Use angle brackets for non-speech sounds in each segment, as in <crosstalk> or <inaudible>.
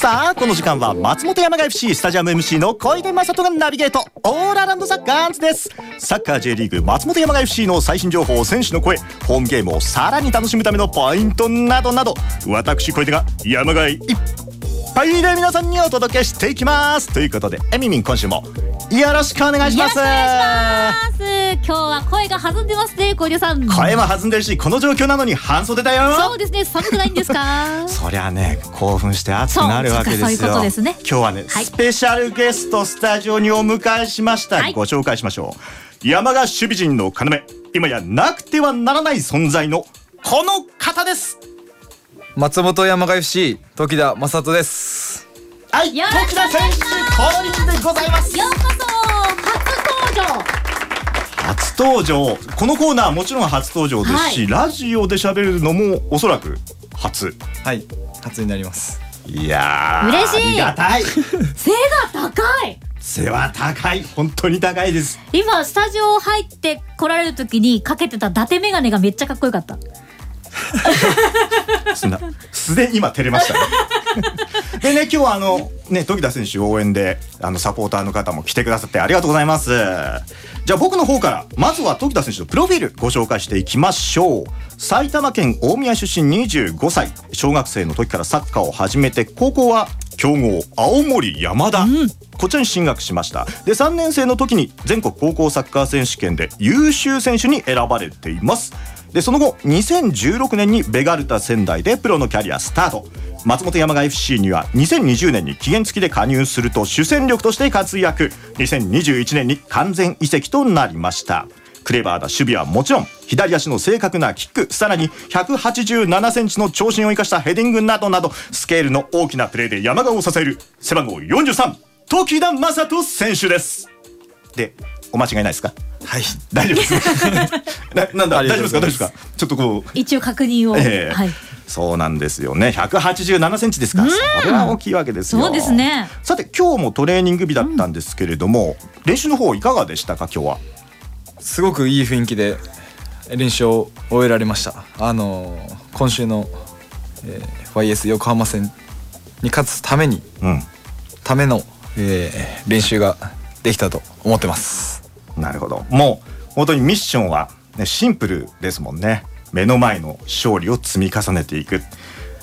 さあこの時間は松本山雅 FC スタジアム MC の小出正人がナビゲート。オーラランドサッカーズです。サッカー J リーグ松本山雅 FC の最新情報選手の声ホームゲームをさらに楽しむためのポイントなどなど私小出が山雅いっぱいで皆さんにお届けしていきます。ということでエミミン今週もよろしくお願いします。今日は声が弾んでますね小出さん。声も弾んでるしこの状況なのに半袖だよ。そうですね寒くないんですか？<laughs> そりゃね興奮して熱くなるわけですよ。そうそういうことですね。今日はね、はい、スペシャルゲストスタジオにお迎えしました、はい、ご紹介しましょう。山賀守備陣の要。今やなくてはならない存在のこの方です。松本山賀 FC 時田正人です。はい時田選手降臨でございます。ようこそ初登場初登場。このコーナーもちろん初登場ですし、はい、ラジオで喋るのもおそらく初。はい。初になります。いや嬉しい。ありがたい。背が高い。背は高い。本当に高いです。今スタジオ入って来られる時にかけてた伊達眼鏡がめっちゃかっこよかった。すなすでに今照れました、ね、<laughs> でね今日はあのね時田選手応援であのサポーターの方も来てくださってありがとうございますじゃあ僕の方からまずは時田選手のプロフィールご紹介していきましょう。埼玉県大宮出身25歳。小学生の時からサッカーを始めて高校は強豪青森山田、うん、こちらに進学しました。で3年生の時に全国高校サッカー選手権で優秀選手に選ばれています。でその後2016年にベガルタ仙台でプロのキャリアスタート松本山雅 FC には2020年に期限付きで加入すると主戦力として活躍。2021年に完全移籍となりました。クレバーな守備はもちろん左足の正確なキックさらに187センチの長身を生かしたヘディングなどなどスケールの大きなプレーで山川を支える背番号43時田正人選手です。でお間違いないですか？はい。大丈夫です。<laughs> ななんだ大丈夫です。か？大丈夫ですか？ちょっとこう一応確認を、えー、はいそうなんですよね。187センチですか。らそれは大きいわけですよ。そうですね。さて今日もトレーニング日だったんですけれども、うん、練習の方いかがでしたか今日は？すごくいい雰囲気で練習を終えられました。あの今週の、えー、YS 横浜戦に勝つために、うん、ための、えー、練習ができたと思ってます。なるほど。もう本当にミッションは、ね、シンプルですもんね目の前の勝利を積み重ねていく。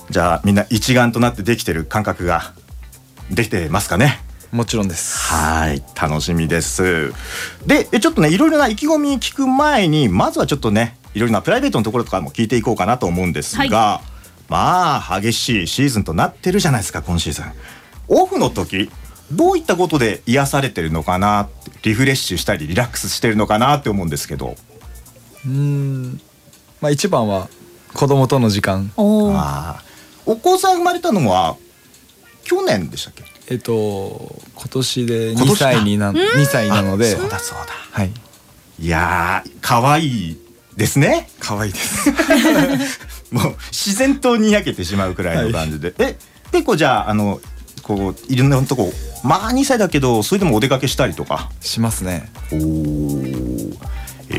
じゃあみんな一丸となってできてる感覚ができてますかね？もちろんです。はい楽しみです。でちょっとねいろいろな意気込み聞く前にまずはちょっとねいろいろなプライベートのところとかも聞いていこうかなと思うんですが、はい、まあ激しいシーズンとなってるじゃないですか今シーズン。オフの時どういったことで癒されてるのかなリフレッシュしたりリラックスしてるのかなって思うんですけど。うんまあ一番は子供との時間。おお子さん生まれたのは去年でしたっけ？えっと今年で2歳にな2歳なので。そうだそうだ。はい。いや可愛いですね。可愛いです。<laughs> もう自然とにやけてしまうくらいの感じで、はい、え結構じゃああのこういろんなとこまあ2歳だけどそれでもお出かけしたりとか？しますね。お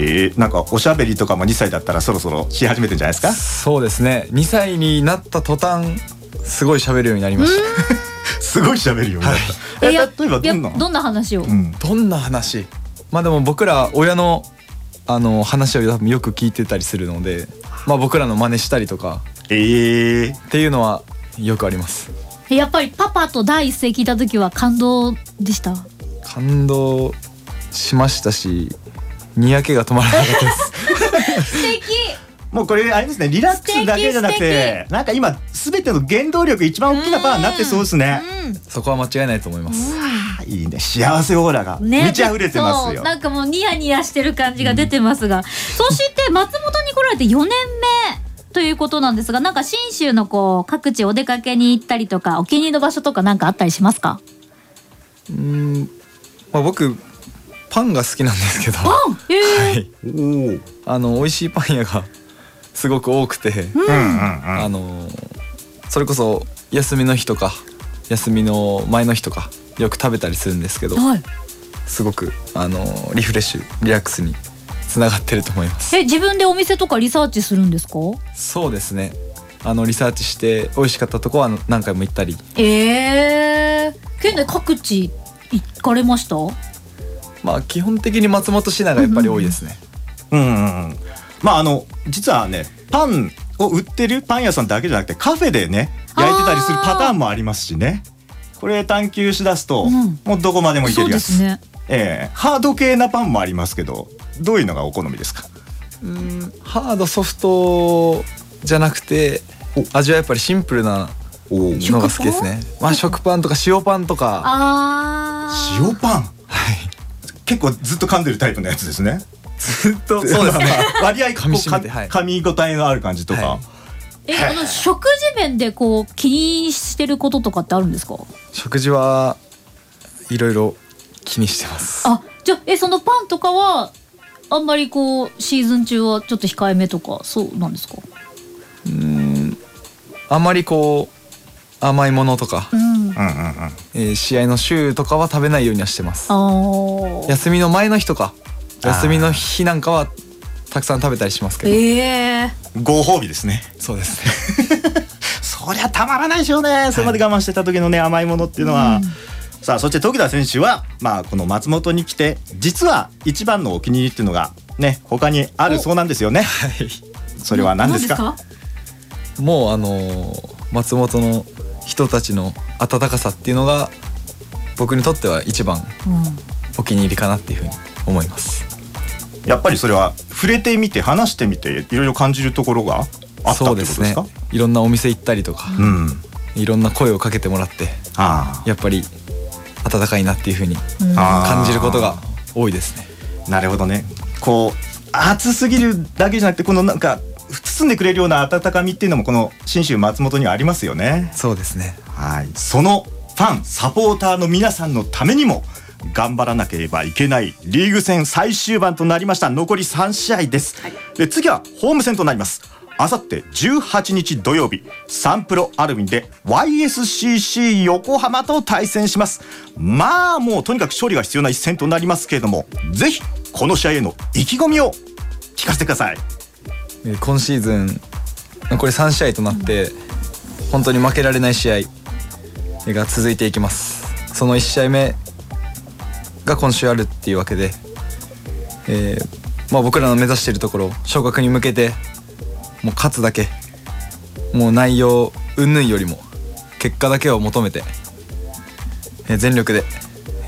えー、なんかおしゃべりとかも2歳だったらそろそろし始めてんじゃないですか？そうですね。2歳になった途端すごい喋るようになりました。<laughs> すごい喋るようになった、はい、え例えばどんな？どんな話を、うん、どんな話？まあでも僕ら親のあの話をよく聞いてたりするので、まあ、僕らの真似したりとか、えー、っていうのはよくあります。やっぱりパパと第一声聞いた時は感動でした？感動しましたしにやけが止まらなかったです。<laughs> 素敵。もうこれあれですねリラックスだけじゃなくてなんか今すべての原動力一番大きなパワーになってそうですね、そこは間違いないと思います、いいね。幸せオーラが満ち溢れてますよ、ね、なんかもうニヤニヤしてる感じが出てますが、うん、そして松本に来られて4年目ということなんですがなんか信州のこう各地お出かけに行ったりとかお気に入りの場所とかなんかあったりしますか？うん。まあ僕パンが好きなんですけど、パン、えー、はい、あの美味しいパン屋がすごく多くて、うん、あのそれこそ休みの日とか休みの前の日とかよく食べたりするんですけど、はい、すごくあのリフレッシュリラックスにつながってると思います。え自分でお店とかリサーチするんですか？そうですね。あのリサーチして美味しかったとこは何回も行ったり。ええー、県内各地行かれました？まあ基本的に松本市内がやっぱり多いですね。うんうんうん。まああの実はねパンを売ってるパン屋さんだけじゃなくてカフェでね焼いてたりするパターンもありますしね。これ探求しだすと、うん。もうどこまでもいけるやつ、ですね。ええ。ハード系なパンもありますけどどういうのがお好みですか？うん。ハードソフトじゃなくて味はやっぱりシンプルなおのが好きですね。まあ食パンとか塩パンとか。あー。塩パン？はい結構ずっと噛んでるタイプのやつですね。ずっとそうですね。<laughs> 割合噛み締めてこうかはい。噛み応えのある感じとか、はい。えあの食事面でこう気にしてることとかってあるんですか？食事はいろいろ気にしてます。あじゃあえそのパンとかはあんまりこうシーズン中はちょっと控えめとかそうなんですか？うん。あまりこう甘いものとか、えー試合の週とかは食べないようにはしてます。休みの前の日とか休みの日なんかはたくさん食べたりしますけど。ええご褒美ですね。そうです。ね <laughs> そりゃたまらないでしょうね。それまで我慢してた時のね甘いものっていうのは、さあそして時田選手はまあこの松本に来て実は一番のお気に入りっていうのがね他にあるそうなんですよね。はい。それは何ですか？何もうあのー松本の人たちの温かさっていうのが僕にとっては一番うん。お気に入りかなっていうふうに思います。やっぱりそれは触れてみて話してみていろいろ感じるところがあったってそうでことですね。いろんなお店行ったりとか、うん。いろんな声をかけてもらってあやっぱり温かいなっていうふうに感じることが多いですね。あなるほどね。こう熱すぎるだけじゃなくてこのなんか包んでくれるような温かみっていうのもこの信州松本にはありますよね。そうですね。はい、そのファンサポーターの皆さんのためにも頑張らなければいけないリーグ戦最終盤となりました。残り3試合です、で次はホーム戦となります。あさって18日土曜日サンプロアルミンで YSCC 横浜と対戦します。まあもうとにかく勝利が必要な一戦となりますけれどもぜひこの試合への意気込みを聞かせてください。えー今シーズンこれ3試合となって本当に負けられない試合が続いていきます。その1試合目が今週あるっていうわけで、えーまあ、僕らの目指しているところ昇格に向けてもう勝つだけもう内容云々よりも結果だけを求めて、えー全力で、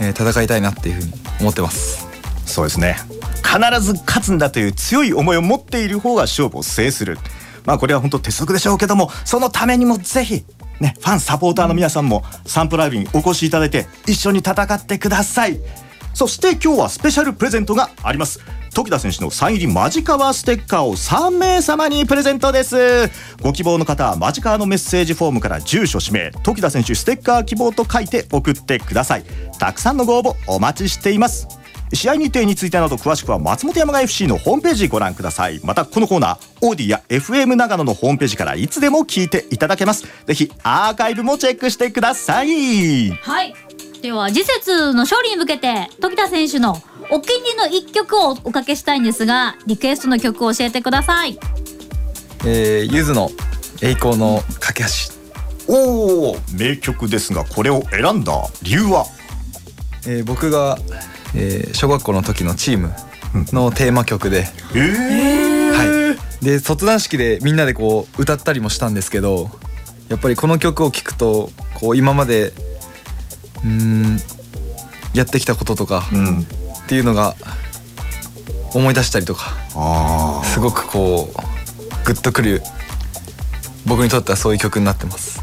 え戦いたいなっていうふうに思ってます。そうですね。必ず勝つんだという強い思いを持っている方が勝負を制する。まあこれは本当鉄則でしょうけどもそのためにもぜひねファンサポーターの皆さんもサンプライブにお越しいただいて一緒に戦ってください。そして今日はスペシャルプレゼントがあります。時田選手のサイン入りマジカワステッカーを3名様にプレゼントです。ご希望の方はマジカワのメッセージフォームから住所氏名時田選手ステッカー希望と書いて送ってください。たくさんのご応募お待ちしています。試合日程についてなど詳しくは松本山雅 FC のホームページご覧ください。またこのコーナーオーディや FM 長野のホームページからいつでも聞いていただけます。ぜひアーカイブもチェックしてください。はい。では次節の勝利に向けて時田選手のお気に入りの一曲をおかけしたいんですがリクエストの曲を教えてください。えーゆずの栄光の架け橋。おお名曲ですがこれを選んだ理由は？えー僕が、えー小学校の時のチームのテーマ曲で、えー、はい、で卒団式でみんなでこう歌ったりもしたんですけどやっぱりこの曲を聴くとこう今までうーんやってきたこととかうん。っていうのが思い出したりとかあすごくこうグッとくる僕にとってはそういう曲になってます。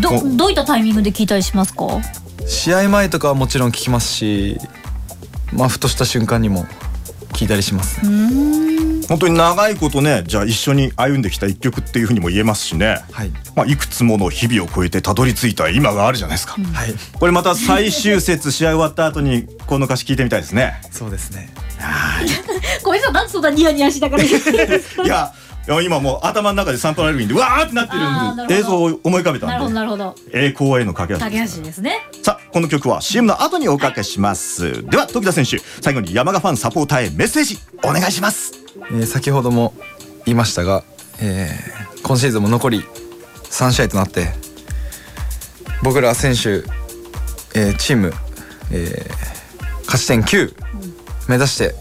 どおどういったタイミングで聞いたりしますか？試合前とかはもちろん聴きますしまあふとした瞬間にも聴いたりします。ね本当に長いことねじゃあ一緒に歩んできた一曲っていうふうにも言えますしね、はい。まあ、いくつもの日々を超えてたどり着いた今があるじゃないですか、はい。これまた最終節試合終わった後にこの歌詞聞いてみたいですね。そうですね。<laughs> 小泉さんなんでそんなニヤニヤしながら。<laughs> いやいや今もう頭の中でサンプライブインでわーってなってるんで映像を思い浮かべなるほどたんでなるほど。栄光への架け橋架け橋ですね。さあこの曲は CM の後におかけします、では時田選手最後に山賀ファンサポーターへメッセージお願いします。えー先ほども言いましたが、えー今シーズンも残り3試合となって僕ら選手、えーチーム、えー勝ち点9目指して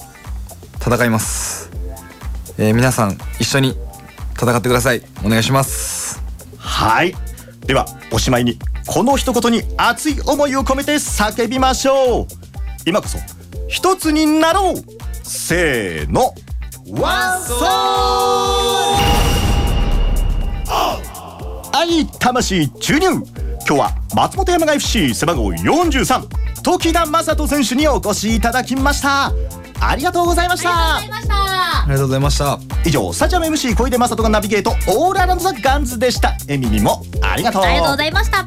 戦います、えー皆さん一緒に戦ってください。お願いします。はい。ではおしまいにこの一言に熱い思いを込めて叫びましょう。今こそ一つになろう。せーの。ワンソー。愛魂注入。今日は松本山雅 FC 背番号43時田正人選手にお越しいただきました。ありがとうございました。ありがとうございました。以上スタジアム MC 小出正人がナビゲートオールアラウンドザガンズでした。エミミもありがとう。ありがとうございました